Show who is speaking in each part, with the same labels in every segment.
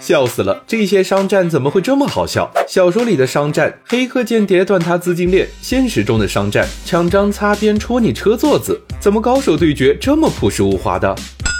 Speaker 1: 笑死了！这些商战怎么会这么好笑？小说里的商战，黑客间谍断他资金链；现实中的商战，抢张擦边戳你车座子。怎么高手对决这么朴实无华的？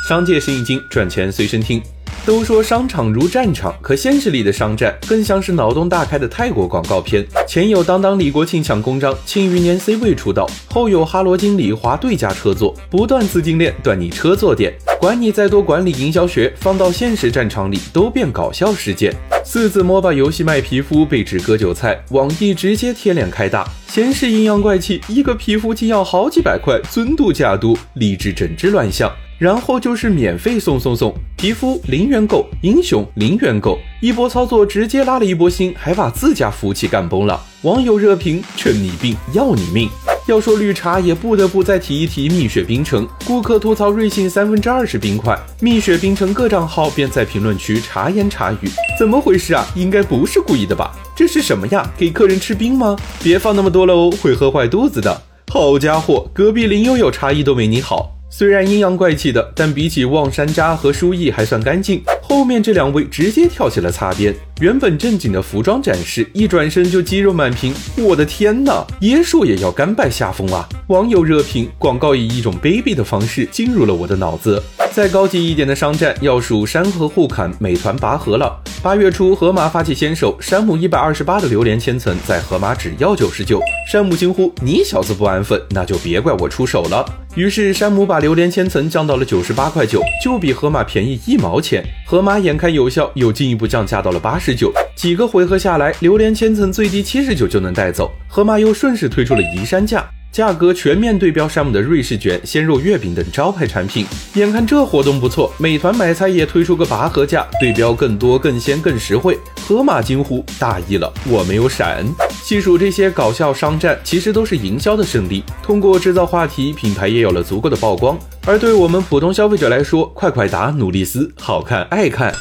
Speaker 1: 商界生意经，赚钱随身听。都说商场如战场，可现实里的商战更像是脑洞大开的泰国广告片。前有当当李国庆抢公章，庆余年 C 位出道；后有哈罗经理华对家车座，不断资金链断你车座点。管你再多管理营销学，放到现实战场里都变搞笑事件。四字 MOBA 游戏卖皮肤被指割韭菜，网易直接贴脸开大。先是阴阳怪气，一个皮肤竟要好几百块，尊度假度，励志整治乱象。然后就是免费送送送，皮肤零元购，英雄零元购，一波操作直接拉了一波新，还把自家服务器干崩了。网友热评：趁你病要你命。要说绿茶，也不得不再提一提蜜雪冰城。顾客吐槽瑞幸三分之二是冰块，蜜雪冰城各账号便在评论区茶言茶语，怎么回事啊？应该不是故意的吧？这是什么呀？给客人吃冰吗？别放那么多了哦，会喝坏肚子的。好家伙，隔壁林悠悠茶艺都没你好。虽然阴阳怪气的，但比起望山楂和书艺还算干净。后面这两位直接跳起了擦边，原本正经的服装展示，一转身就肌肉满屏。我的天呐，椰树也要甘拜下风啊！网友热评：广告以一种卑鄙的方式进入了我的脑子。再高级一点的商战，要数山河互砍，美团拔河了。八月初，盒马发起先手，山姆一百二十八的榴莲千层在盒马只要九十九。山姆惊呼：“你小子不安分，那就别怪我出手了。”于是山姆把榴莲千层降到了九十八块九，就比盒马便宜一毛钱。盒马妈眼看有效，又进一步降价到了八十九。几个回合下来，榴莲千层最低七十九就能带走。河马又顺势推出了移山价。价格全面对标山姆的瑞士卷、鲜肉月饼等招牌产品。眼看这活动不错，美团买菜也推出个拔河价，对标更多、更鲜、更实惠。盒马惊呼：大意了，我没有闪。细数这些搞笑商战，其实都是营销的胜利。通过制造话题，品牌也有了足够的曝光。而对我们普通消费者来说，快快答、努力思，好看爱看。